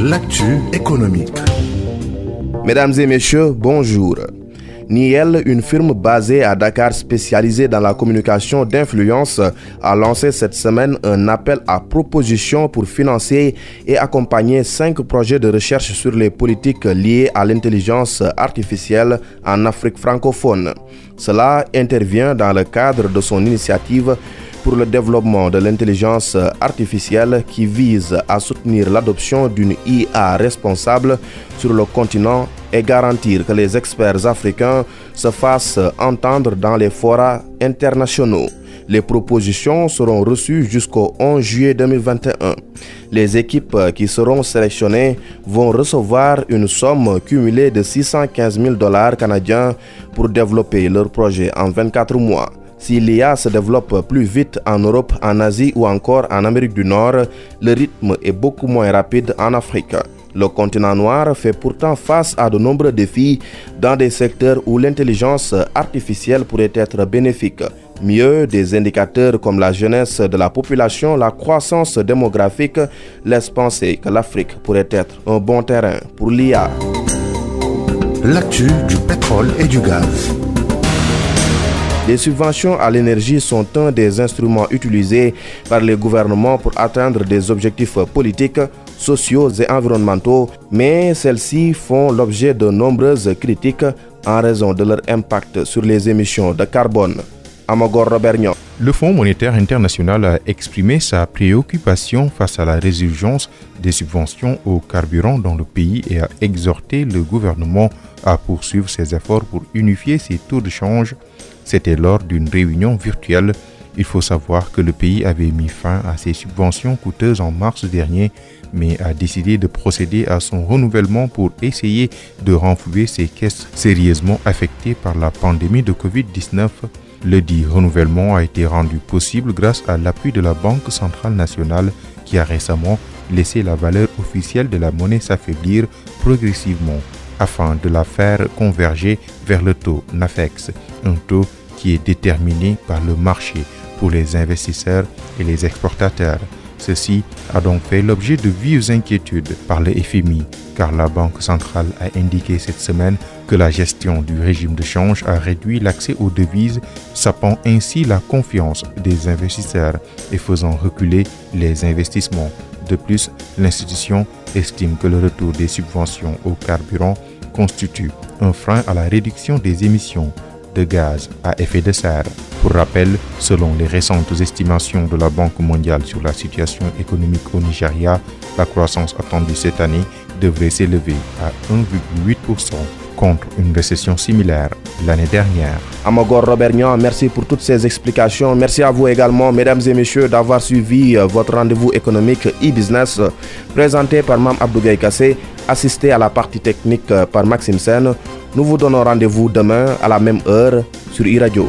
L'actu économique. Mesdames et messieurs, bonjour. Niel, une firme basée à Dakar spécialisée dans la communication d'influence, a lancé cette semaine un appel à propositions pour financer et accompagner cinq projets de recherche sur les politiques liées à l'intelligence artificielle en Afrique francophone. Cela intervient dans le cadre de son initiative pour le développement de l'intelligence artificielle qui vise à soutenir l'adoption d'une IA responsable sur le continent et garantir que les experts africains se fassent entendre dans les forats internationaux. Les propositions seront reçues jusqu'au 11 juillet 2021. Les équipes qui seront sélectionnées vont recevoir une somme cumulée de 615 000 dollars canadiens pour développer leur projet en 24 mois. Si l'IA se développe plus vite en Europe, en Asie ou encore en Amérique du Nord, le rythme est beaucoup moins rapide en Afrique. Le continent noir fait pourtant face à de nombreux défis dans des secteurs où l'intelligence artificielle pourrait être bénéfique. Mieux, des indicateurs comme la jeunesse de la population, la croissance démographique laissent penser que l'Afrique pourrait être un bon terrain pour l'IA. L'actu du pétrole et du gaz. Les subventions à l'énergie sont un des instruments utilisés par les gouvernements pour atteindre des objectifs politiques, sociaux et environnementaux, mais celles-ci font l'objet de nombreuses critiques en raison de leur impact sur les émissions de carbone. Amagor. Le Fonds monétaire international a exprimé sa préoccupation face à la résurgence des subventions au carburant dans le pays et a exhorté le gouvernement à poursuivre ses efforts pour unifier ses taux de change c'était lors d'une réunion virtuelle. Il faut savoir que le pays avait mis fin à ses subventions coûteuses en mars dernier, mais a décidé de procéder à son renouvellement pour essayer de renflouer ses caisses sérieusement affectées par la pandémie de Covid-19. Le dit renouvellement a été rendu possible grâce à l'appui de la Banque centrale nationale qui a récemment laissé la valeur officielle de la monnaie s'affaiblir progressivement afin de la faire converger vers le taux NAFEX, un taux qui est déterminé par le marché pour les investisseurs et les exportateurs. Ceci a donc fait l'objet de vives inquiétudes par le FMI, car la Banque centrale a indiqué cette semaine que la gestion du régime de change a réduit l'accès aux devises, sapant ainsi la confiance des investisseurs et faisant reculer les investissements. De plus, l'institution estime que le retour des subventions au carburant constitue un frein à la réduction des émissions de gaz à effet de serre. Pour rappel, selon les récentes estimations de la Banque mondiale sur la situation économique au Nigeria, la croissance attendue cette année devrait s'élever à 1,8% contre une récession similaire l'année dernière. Amagor Robert merci pour toutes ces explications. Merci à vous également, mesdames et messieurs, d'avoir suivi euh, votre rendez-vous économique e-business présenté par Mme Abdou Kassé, assisté à la partie technique euh, par Maxime Sen. Nous vous donnons rendez-vous demain à la même heure sur e-radio.